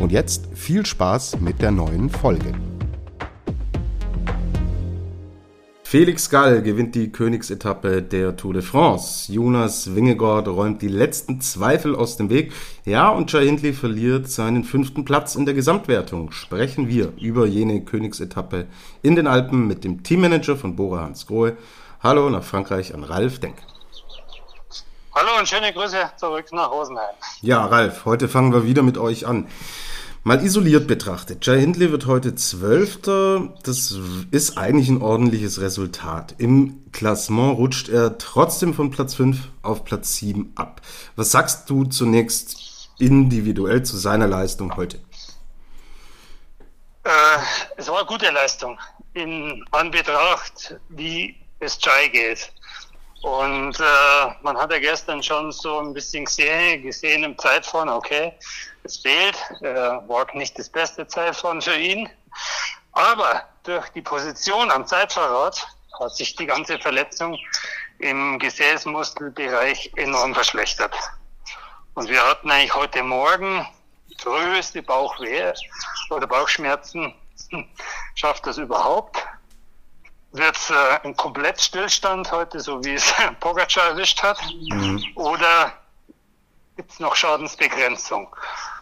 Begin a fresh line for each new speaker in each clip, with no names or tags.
Und jetzt viel Spaß mit der neuen Folge. Felix Gall gewinnt die Königsetappe der Tour de France. Jonas Wingegaard räumt die letzten Zweifel aus dem Weg. Ja, und Jai Hindley verliert seinen fünften Platz in der Gesamtwertung. Sprechen wir über jene Königsetappe in den Alpen mit dem Teammanager von Bora Hans Grohe. Hallo nach Frankreich an Ralf Denk.
Hallo und schöne Grüße zurück nach Rosenheim.
Ja, Ralf, heute fangen wir wieder mit euch an. Mal isoliert betrachtet, Jay Hindley wird heute Zwölfter. Das ist eigentlich ein ordentliches Resultat. Im Klassement rutscht er trotzdem von Platz 5 auf Platz 7 ab. Was sagst du zunächst individuell zu seiner Leistung heute?
Äh, es war eine gute Leistung in Anbetracht, wie es Jai geht. Und äh, man hat ja gestern schon so ein bisschen gesehen, gesehen im Zeitfahren, okay, es fehlt, äh, war nicht das beste Zeitfahren für ihn. Aber durch die Position am Zeitfahrrad hat sich die ganze Verletzung im Gesäßmuskelbereich enorm verschlechtert. Und wir hatten eigentlich heute Morgen größte Bauchweh oder Bauchschmerzen. Schafft das überhaupt? Wird es äh, ein Komplettstillstand heute, so wie es Pogacar erwischt hat, mhm. oder gibt es noch Schadensbegrenzung?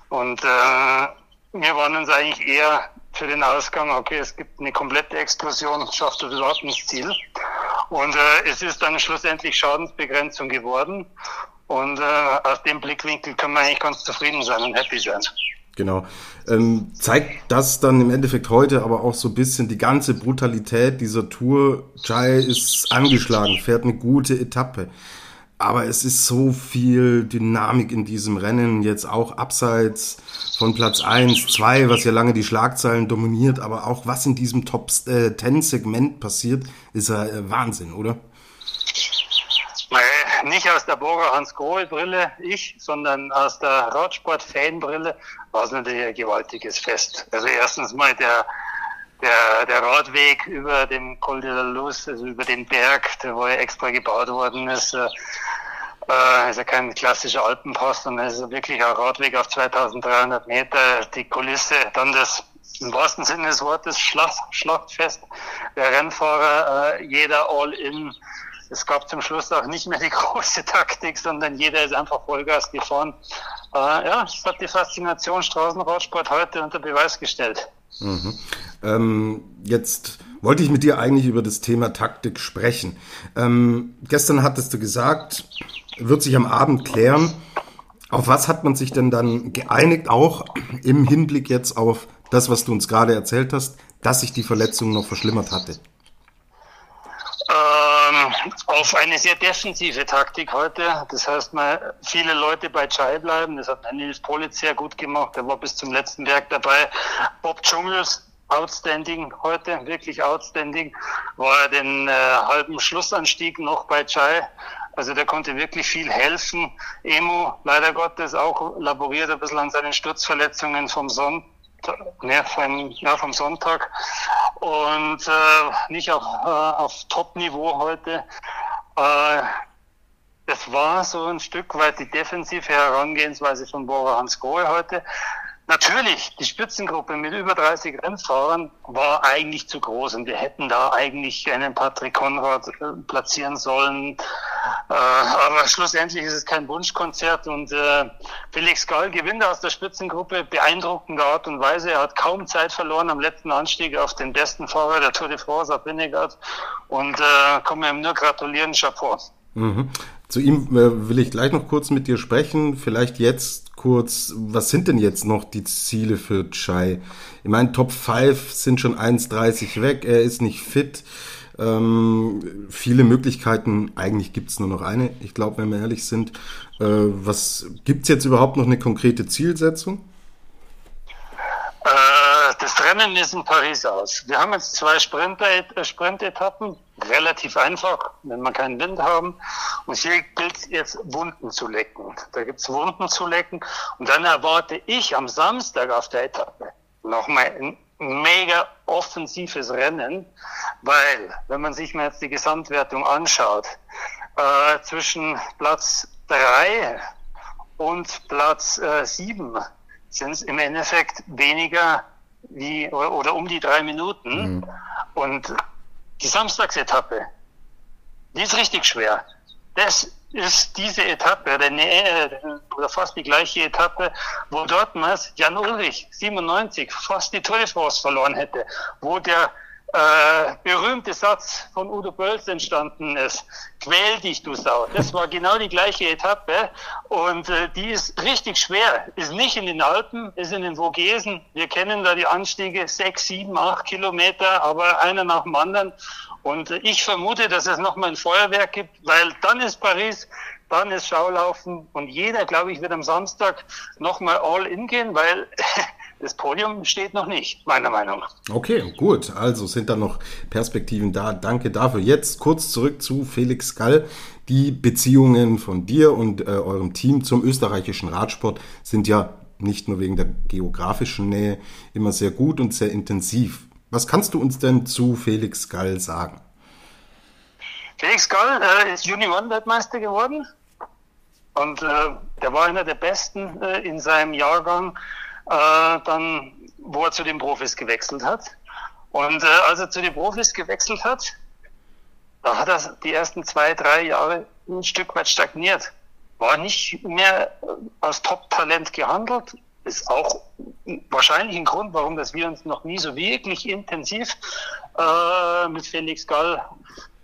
Und äh, wir waren uns eigentlich eher für den Ausgang, okay, es gibt eine komplette Explosion, schafft das überhaupt nicht Ziel. Und äh, es ist dann schlussendlich Schadensbegrenzung geworden. Und äh, aus dem Blickwinkel können wir eigentlich ganz zufrieden sein und happy sein.
Genau. Ähm, zeigt das dann im Endeffekt heute aber auch so ein bisschen die ganze Brutalität dieser Tour. Jai ist angeschlagen, fährt eine gute Etappe. Aber es ist so viel Dynamik in diesem Rennen, jetzt auch abseits von Platz 1, 2, was ja lange die Schlagzeilen dominiert, aber auch was in diesem Top-10-Segment äh, passiert, ist ja äh, Wahnsinn, oder?
Nicht aus der Burger Hans Grohe Brille, ich, sondern aus der Radsport-Fan-Brille war es natürlich ein gewaltiges Fest. Also erstens mal der, der, der Radweg über den Col de la Luz, also über den Berg, der wo ja extra gebaut worden ist, äh, äh, ist ja kein klassischer Alpenpass, sondern ist wirklich ein Radweg auf 2300 Meter. Die Kulisse, dann das im wahrsten Sinne des Wortes Schlacht, Schlachtfest der Rennfahrer, äh, jeder All-In es gab zum Schluss auch nicht mehr die große Taktik, sondern jeder ist einfach Vollgas gefahren. Äh, ja, es hat die Faszination Straßenradsport heute unter Beweis gestellt.
Mhm. Ähm, jetzt wollte ich mit dir eigentlich über das Thema Taktik sprechen. Ähm, gestern hattest du gesagt, wird sich am Abend klären. Auf was hat man sich denn dann geeinigt, auch im Hinblick jetzt auf das, was du uns gerade erzählt hast, dass sich die Verletzung noch verschlimmert hatte?
Auf eine sehr defensive Taktik heute. Das heißt mal, viele Leute bei Chai bleiben. Das hat Nils Politz sehr gut gemacht. Der war bis zum letzten Werk dabei. Bob Dschungels outstanding heute, wirklich outstanding. War den äh, halben Schlussanstieg noch bei Chai. Also der konnte wirklich viel helfen. Emo, leider Gottes, auch laboriert ein bisschen an seinen Sturzverletzungen vom Sonntag. Ne, vom, ja, vom Sonntag und äh, nicht auf, äh, auf Top-Niveau heute. Äh, das war so ein Stück weit die defensive Herangehensweise von Bora Hans Grohe heute. Natürlich, die Spitzengruppe mit über 30 Rennfahrern war eigentlich zu groß und wir hätten da eigentlich einen Patrick Konrad äh, platzieren sollen. Äh, aber schlussendlich ist es kein Wunschkonzert und äh, Felix Gall gewinnt aus der Spitzengruppe beeindruckender Art und Weise. Er hat kaum Zeit verloren am letzten Anstieg auf den besten Fahrer der Tour de France, auf Winnegard. Und kann man ihm nur gratulieren, Chapeau.
Mhm. Zu ihm äh, will ich gleich noch kurz mit dir sprechen. Vielleicht jetzt kurz, was sind denn jetzt noch die Ziele für Chai? Ich meine, Top 5 sind schon 1,30 weg, er ist nicht fit. Ähm, viele Möglichkeiten, eigentlich gibt's nur noch eine, ich glaube, wenn wir ehrlich sind. Äh, was gibt's jetzt überhaupt noch eine konkrete Zielsetzung?
Äh Rennen ist in Paris aus. Wir haben jetzt zwei äh, Sprintetappen, relativ einfach, wenn wir keinen Wind haben. Und hier gilt es jetzt Wunden zu lecken. Da gibt es Wunden zu lecken. Und dann erwarte ich am Samstag auf der Etappe nochmal ein mega offensives Rennen, weil, wenn man sich mal jetzt die Gesamtwertung anschaut, äh, zwischen Platz drei und Platz äh, sieben sind es im Endeffekt weniger wie oder, um die drei Minuten. Mhm. Und die Samstagsetappe, die ist richtig schwer. Das ist diese Etappe, oder fast die gleiche Etappe, wo dortmals Jan Ulrich 97 fast die Tour de France verloren hätte, wo der äh, berühmte Satz von Udo Bölz entstanden ist. Quäl dich, du Sau. Das war genau die gleiche Etappe und äh, die ist richtig schwer. Ist nicht in den Alpen, ist in den Vogesen. Wir kennen da die Anstiege sechs, sieben, acht Kilometer, aber einer nach dem anderen. Und äh, ich vermute, dass es nochmal ein Feuerwerk gibt, weil dann ist Paris dann ist Schaulaufen und jeder, glaube ich, wird am Samstag nochmal all in gehen, weil das Podium steht noch nicht, meiner Meinung nach.
Okay, gut. Also sind da noch Perspektiven da. Danke dafür. Jetzt kurz zurück zu Felix Gall. Die Beziehungen von dir und äh, eurem Team zum österreichischen Radsport sind ja nicht nur wegen der geografischen Nähe immer sehr gut und sehr intensiv. Was kannst du uns denn zu Felix Gall sagen?
Felix Gall äh, ist Juni One-Weltmeister geworden und äh, der war einer der Besten äh, in seinem Jahrgang äh, dann, wo er zu den Profis gewechselt hat. Und äh, als er zu den Profis gewechselt hat, da hat er die ersten zwei, drei Jahre ein Stück weit stagniert. War nicht mehr äh, als Top-Talent gehandelt. Ist auch wahrscheinlich ein Grund, warum dass wir uns noch nie so wirklich intensiv äh, mit Felix Gall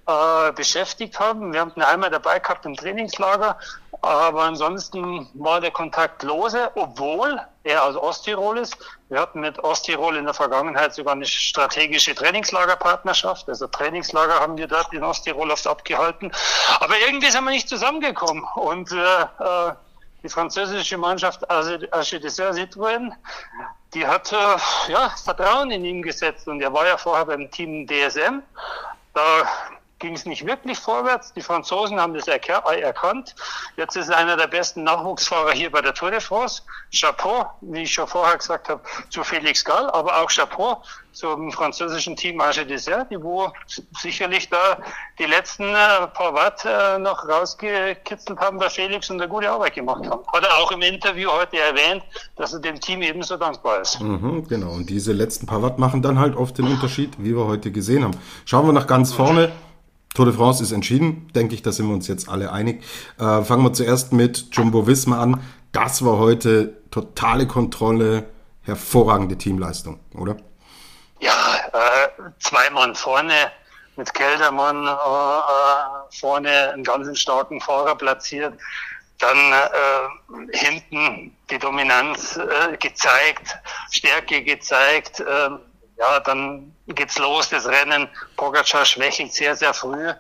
äh, beschäftigt haben. Wir haben ihn einmal dabei gehabt im Trainingslager, aber ansonsten war der Kontakt lose, obwohl er aus Osttirol ist. Wir hatten mit Osttirol in der Vergangenheit sogar eine strategische Trainingslagerpartnerschaft. Also Trainingslager haben wir dort in Osttirol oft abgehalten. Aber irgendwie sind wir nicht zusammengekommen. Und äh, äh die französische Mannschaft Arche des Citroën, die hat äh, ja, Vertrauen in ihn gesetzt. Und er war ja vorher beim Team DSM. Da ging es nicht wirklich vorwärts. Die Franzosen haben das erkannt. Jetzt ist er einer der besten Nachwuchsfahrer hier bei der Tour de France. Chapeau, wie ich schon vorher gesagt habe, zu Felix Gall, aber auch Chapeau zum französischen Team Arge Dessert, die wo sicherlich da die letzten äh, paar Watt äh, noch rausgekitzelt haben bei Felix und eine gute Arbeit gemacht haben. Hat er auch im Interview heute erwähnt, dass er dem Team ebenso dankbar ist.
Mhm, genau, und diese letzten paar Watt machen dann halt oft den Unterschied, wie wir heute gesehen haben. Schauen wir nach ganz vorne. Tour de France ist entschieden, denke ich, da sind wir uns jetzt alle einig. Äh, fangen wir zuerst mit Jumbo Visma an. Das war heute totale Kontrolle, hervorragende Teamleistung, oder?
Ja, äh, zwei Mann vorne mit Keldermann äh, äh vorne einen ganz starken Fahrer platziert. Dann äh, hinten die Dominanz äh, gezeigt, Stärke gezeigt. Äh, ja, dann geht's los, das Rennen. Pogacar schwächelt sehr, sehr früh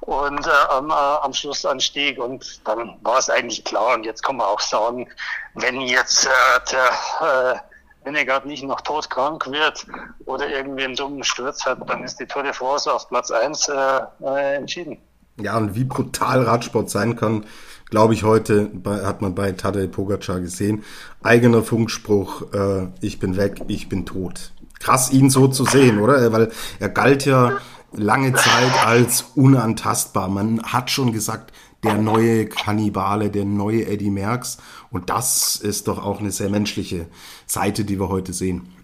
und äh, am, äh, am Schlussanstieg und dann war es eigentlich klar. Und jetzt kann man auch sagen, wenn jetzt äh, der äh, Winnegard nicht noch todkrank wird oder irgendwie einen dummen Sturz hat, dann ist die Tour de France auf Platz eins äh, äh, entschieden.
Ja, und wie brutal Radsport sein kann, glaube ich, heute bei, hat man bei Tadej Pogacar gesehen. Eigener Funkspruch, äh, ich bin weg, ich bin tot krass, ihn so zu sehen, oder? Weil er galt ja lange Zeit als unantastbar. Man hat schon gesagt, der neue Kannibale, der neue Eddie Merckx. Und das ist doch auch eine sehr menschliche Seite, die wir heute sehen.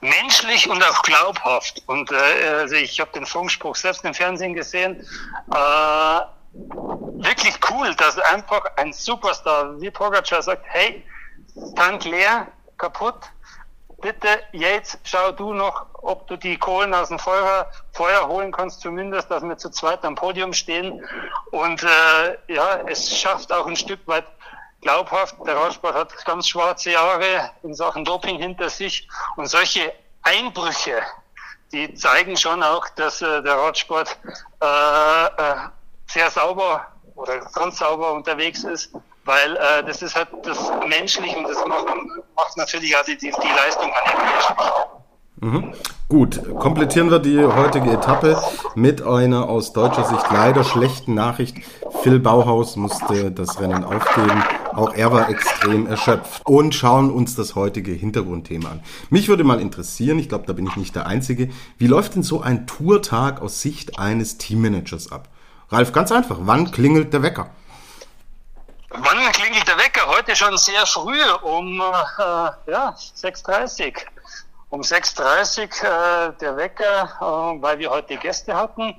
Menschlich und auch glaubhaft. Und äh, also ich habe den Funkspruch selbst im Fernsehen gesehen. Äh, wirklich cool, dass einfach ein Superstar wie Pogacar sagt, hey, Tank leer, kaputt, bitte jetzt schau du noch, ob du die Kohlen aus dem Feuer, Feuer holen kannst, zumindest, dass wir zu zweit am Podium stehen. Und äh, ja, es schafft auch ein Stück weit glaubhaft. Der Radsport hat ganz schwarze Jahre in Sachen Doping hinter sich und solche Einbrüche, die zeigen schon auch, dass äh, der Radsport äh, äh, sehr sauber oder ganz sauber unterwegs ist weil äh, das ist halt das Menschliche und das macht, macht natürlich auch die, die, Leistung an
den mhm. Gut, komplettieren wir die heutige Etappe mit einer aus deutscher Sicht leider schlechten Nachricht. Phil Bauhaus musste das Rennen aufgeben. Auch er war extrem erschöpft. Und schauen uns das heutige Hintergrundthema an. Mich würde mal interessieren, ich glaube, da bin ich nicht der Einzige, wie läuft denn so ein Tourtag aus Sicht eines Teammanagers ab? Ralf, ganz einfach, wann klingelt der Wecker?
Wann klingelt der Wecker? Heute schon sehr früh, um äh, ja, 6.30 Uhr. Um 6.30 Uhr äh, der Wecker, äh, weil wir heute Gäste hatten.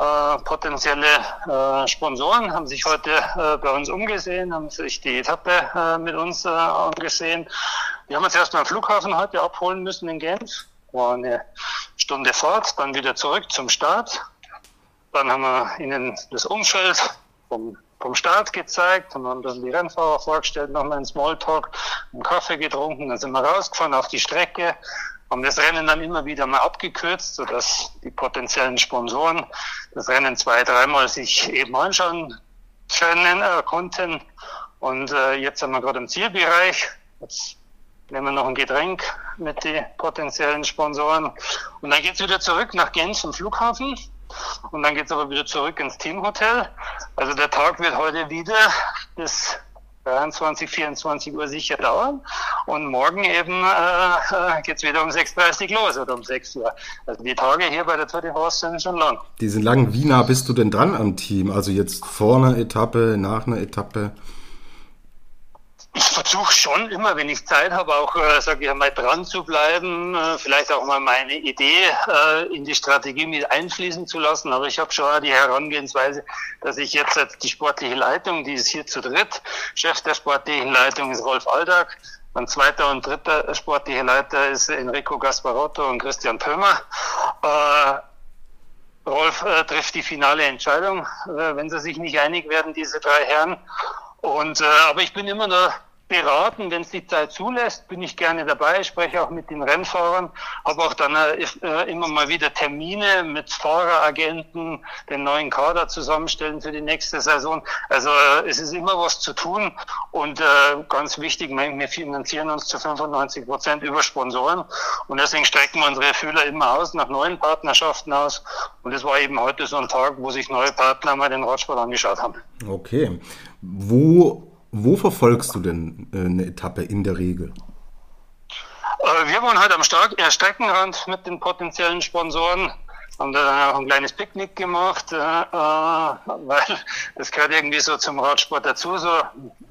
Äh, potenzielle äh, Sponsoren haben sich heute äh, bei uns umgesehen, haben sich die Etappe äh, mit uns äh, angesehen. Wir haben uns erstmal am Flughafen heute abholen müssen in Genf. War eine Stunde Fahrt, dann wieder zurück zum Start. Dann haben wir ihnen das Umfeld vom vom Start gezeigt, haben ein bisschen die Rennfahrer vorgestellt, nochmal einen Smalltalk, einen Kaffee getrunken, dann sind wir rausgefahren auf die Strecke, haben das Rennen dann immer wieder mal abgekürzt, sodass die potenziellen Sponsoren das Rennen zwei, dreimal sich eben anschauen können, äh, konnten. Und äh, jetzt sind wir gerade im Zielbereich. Jetzt nehmen wir noch ein Getränk mit den potenziellen Sponsoren. Und dann geht's wieder zurück nach Genf zum Flughafen. Und dann geht's aber wieder zurück ins Teamhotel. Also der Tag wird heute wieder bis 23, 24 Uhr sicher dauern. Und morgen eben äh, geht es wieder um 6.30 Uhr los oder um 6 Uhr. Also die Tage hier bei der Tour de France sind schon lang.
Die sind lang. Wie nah bist du denn dran am Team? Also jetzt vor einer Etappe, nach einer Etappe?
Ich versuche schon immer, wenn ich Zeit habe, auch, äh, sage ich mal, dran zu bleiben, äh, vielleicht auch mal meine Idee äh, in die Strategie mit einfließen zu lassen. Aber ich habe schon die Herangehensweise, dass ich jetzt die sportliche Leitung, die ist hier zu dritt. Chef der sportlichen Leitung ist Rolf Aldag. Mein zweiter und dritter sportlicher Leiter ist Enrico Gasparotto und Christian Pömer. Äh, Rolf äh, trifft die finale Entscheidung, äh, wenn sie sich nicht einig werden, diese drei Herren. Und äh, aber ich bin immer noch beraten, wenn es die Zeit zulässt, bin ich gerne dabei, spreche auch mit den Rennfahrern, habe auch dann äh, äh, immer mal wieder Termine mit Fahreragenten, den neuen Kader zusammenstellen für die nächste Saison. Also äh, es ist immer was zu tun und äh, ganz wichtig, wir finanzieren uns zu 95 Prozent über Sponsoren und deswegen strecken wir unsere Fühler immer aus, nach neuen Partnerschaften aus und es war eben heute so ein Tag, wo sich neue Partner mal den Radsport angeschaut haben.
Okay. Wo wo verfolgst du denn äh, eine Etappe in der Regel?
Äh, wir waren heute am äh, Streckenrand mit den potenziellen Sponsoren haben da dann auch ein kleines Picknick gemacht, weil das gehört irgendwie so zum Radsport dazu, so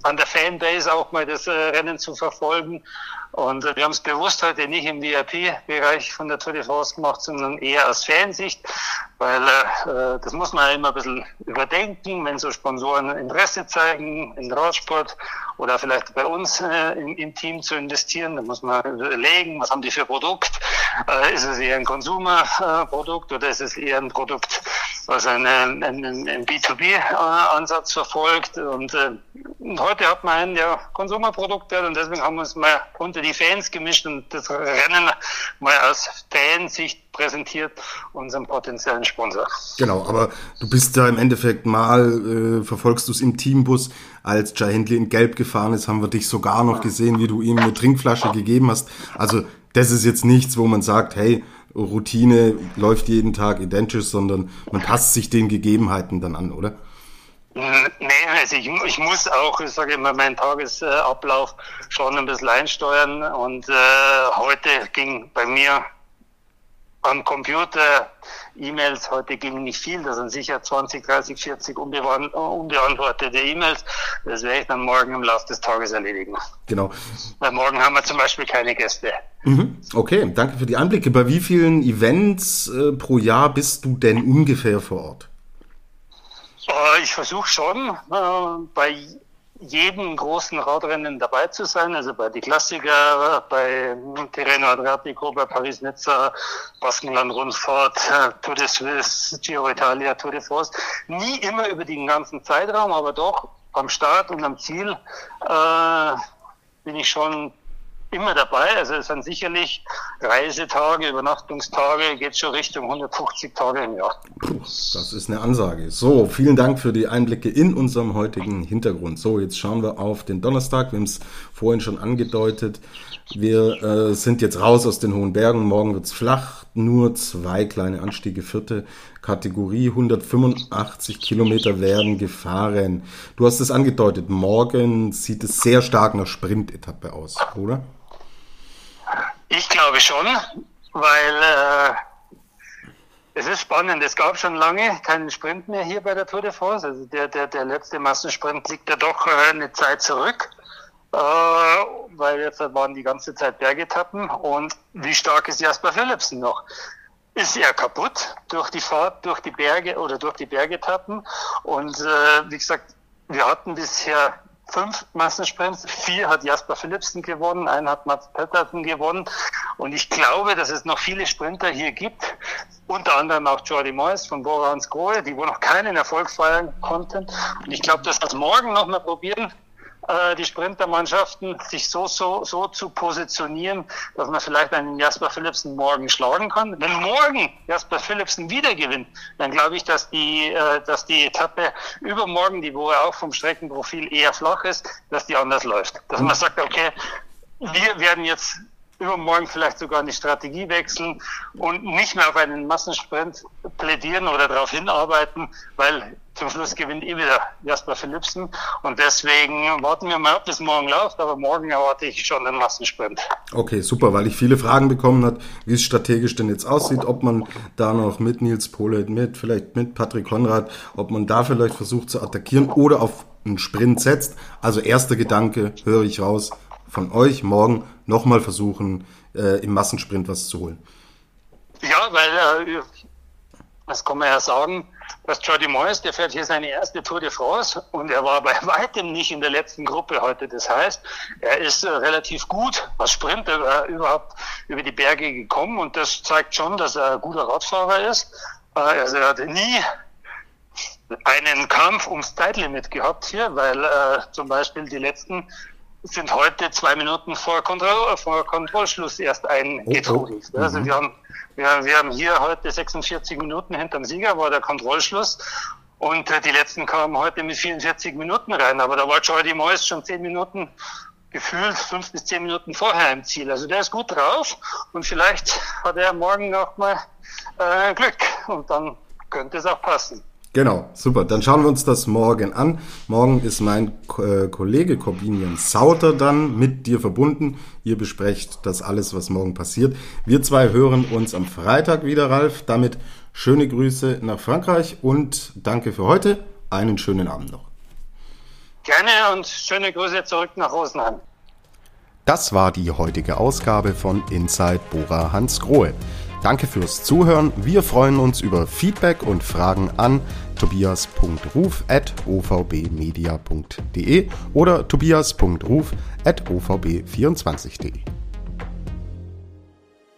an der Fanbase auch mal das Rennen zu verfolgen. Und äh, wir haben es bewusst heute nicht im VIP-Bereich von der Tour de France gemacht, sondern eher aus Fansicht, weil äh, das muss man ja immer ein bisschen überdenken, wenn so Sponsoren Interesse zeigen in Radsport oder vielleicht bei uns äh, im, im, Team zu investieren. Da muss man überlegen, was haben die für Produkt? Äh, ist es eher ein Konsumerprodukt oder ist es eher ein Produkt, was einen, einen, einen B2B-Ansatz verfolgt? Und äh, heute hat man ein ja, Konsumerprodukt und deswegen haben wir uns mal unter die Fans gemischt und das Rennen mal aus Fansicht präsentiert unseren potenziellen Sponsor.
Genau, aber du bist da im Endeffekt mal, äh, verfolgst du es im Teambus, als Jai Hindley in Gelb gefahren ist, haben wir dich sogar noch gesehen, wie du ihm eine Trinkflasche gegeben hast. Also das ist jetzt nichts, wo man sagt, hey, Routine läuft jeden Tag identisch, sondern man passt sich den Gegebenheiten dann an, oder?
Nee, also ich, ich muss auch, ich sage immer, meinen Tagesablauf schon ein bisschen einsteuern und äh, heute ging bei mir am Computer E-Mails, heute ging nicht viel, das sind sicher 20, 30, 40 unbeantwortete E-Mails. Das werde ich dann morgen im Laufe des Tages erledigen.
Genau.
Weil morgen haben wir zum Beispiel keine Gäste.
Mhm. Okay, danke für die Einblicke. Bei wie vielen Events äh, pro Jahr bist du denn ungefähr vor Ort?
Ich versuche schon, äh, bei jedem großen Radrennen dabei zu sein, also bei die Klassiker, bei Tirreno Adriatico, bei Paris-Nizza, Baskenland-Rundfahrt, äh, Tour de Suisse, Giro Italia, Tour de France. Nie immer über den ganzen Zeitraum, aber doch am Start und am Ziel äh, bin ich schon immer dabei. Also es sind sicherlich Reisetage, Übernachtungstage, geht schon Richtung 150 Tage im Jahr.
Das ist eine Ansage. So, vielen Dank für die Einblicke in unserem heutigen Hintergrund. So, jetzt schauen wir auf den Donnerstag. Wir haben es vorhin schon angedeutet. Wir äh, sind jetzt raus aus den hohen Bergen. Morgen wird's flach. Nur zwei kleine Anstiege. Vierte Kategorie. 185 Kilometer werden gefahren. Du hast es angedeutet. Morgen sieht es sehr stark nach Sprint-Etappe aus, oder?
Ich glaube schon, weil äh, es ist spannend. Es gab schon lange keinen Sprint mehr hier bei der Tour de France. Also der, der, der letzte Massensprint liegt ja doch äh, eine Zeit zurück. Äh, weil jetzt waren die ganze Zeit Bergetappen und wie stark ist Jasper Philipsen noch? Ist er kaputt durch die Fahrt, durch die Berge oder durch die Bergetappen? Und äh, wie gesagt, wir hatten bisher fünf Massensprints, vier hat Jasper Philipsen gewonnen, einen hat Mats Pettersen gewonnen. Und ich glaube, dass es noch viele Sprinter hier gibt, unter anderem auch Jordi Moyes von Bora Hansgrohe, die wohl noch keinen Erfolg feiern konnten. Und ich glaube, dass wir es morgen noch mal probieren, äh, die Sprintermannschaften sich so, so, so zu positionieren, dass man vielleicht einen Jasper Philipsen morgen schlagen kann. Wenn morgen Jasper Philipsen wieder gewinnt, dann glaube ich, dass die, äh, dass die Etappe übermorgen, die wo auch vom Streckenprofil eher flach ist, dass die anders läuft. Dass man sagt, okay, wir werden jetzt übermorgen vielleicht sogar eine Strategie wechseln und nicht mehr auf einen Massensprint plädieren oder darauf hinarbeiten, weil zum Schluss gewinnt eh wieder Jasper Philipsen und deswegen warten wir mal ab, bis morgen läuft, aber morgen erwarte ich schon den Massensprint.
Okay, super, weil ich viele Fragen bekommen habe, wie es strategisch denn jetzt aussieht, ob man da noch mit Nils Polet, mit vielleicht mit Patrick Konrad, ob man da vielleicht versucht zu attackieren oder auf einen Sprint setzt. Also erster Gedanke, höre ich raus, von euch morgen nochmal versuchen, äh, im Massensprint was zu holen.
Ja, weil, äh, das kann man ja sagen, dass Jordi Moyes, der fährt hier seine erste Tour de France und er war bei weitem nicht in der letzten Gruppe heute. Das heißt, er ist äh, relativ gut als Sprinter äh, überhaupt über die Berge gekommen und das zeigt schon, dass er ein guter Radfahrer ist. Äh, also er hatte nie einen Kampf ums Zeitlimit gehabt hier, weil äh, zum Beispiel die letzten sind heute zwei Minuten vor, Kontroll, vor Kontrollschluss erst eingetrudelt. Oh, oh. Also mhm. wir haben, wir, wir haben hier heute 46 Minuten hinterm Sieger, war der Kontrollschluss. Und äh, die letzten kamen heute mit 44 Minuten rein. Aber da war Jordi Moyes schon zehn Minuten gefühlt fünf bis zehn Minuten vorher im Ziel. Also der ist gut drauf und vielleicht hat er morgen auch mal äh, Glück und dann könnte es auch passen.
Genau, super. Dann schauen wir uns das morgen an. Morgen ist mein äh, Kollege Corbinian Sauter dann mit dir verbunden. Ihr besprecht das alles, was morgen passiert. Wir zwei hören uns am Freitag wieder, Ralf. Damit schöne Grüße nach Frankreich und danke für heute. Einen schönen Abend noch.
Gerne und schöne Grüße zurück nach Rosenheim.
Das war die heutige Ausgabe von Inside Bora Hans Grohe. Danke fürs Zuhören. Wir freuen uns über Feedback und Fragen an tobias.ruf.ovbmedia.de oder tobias.ruf.ovb24.de.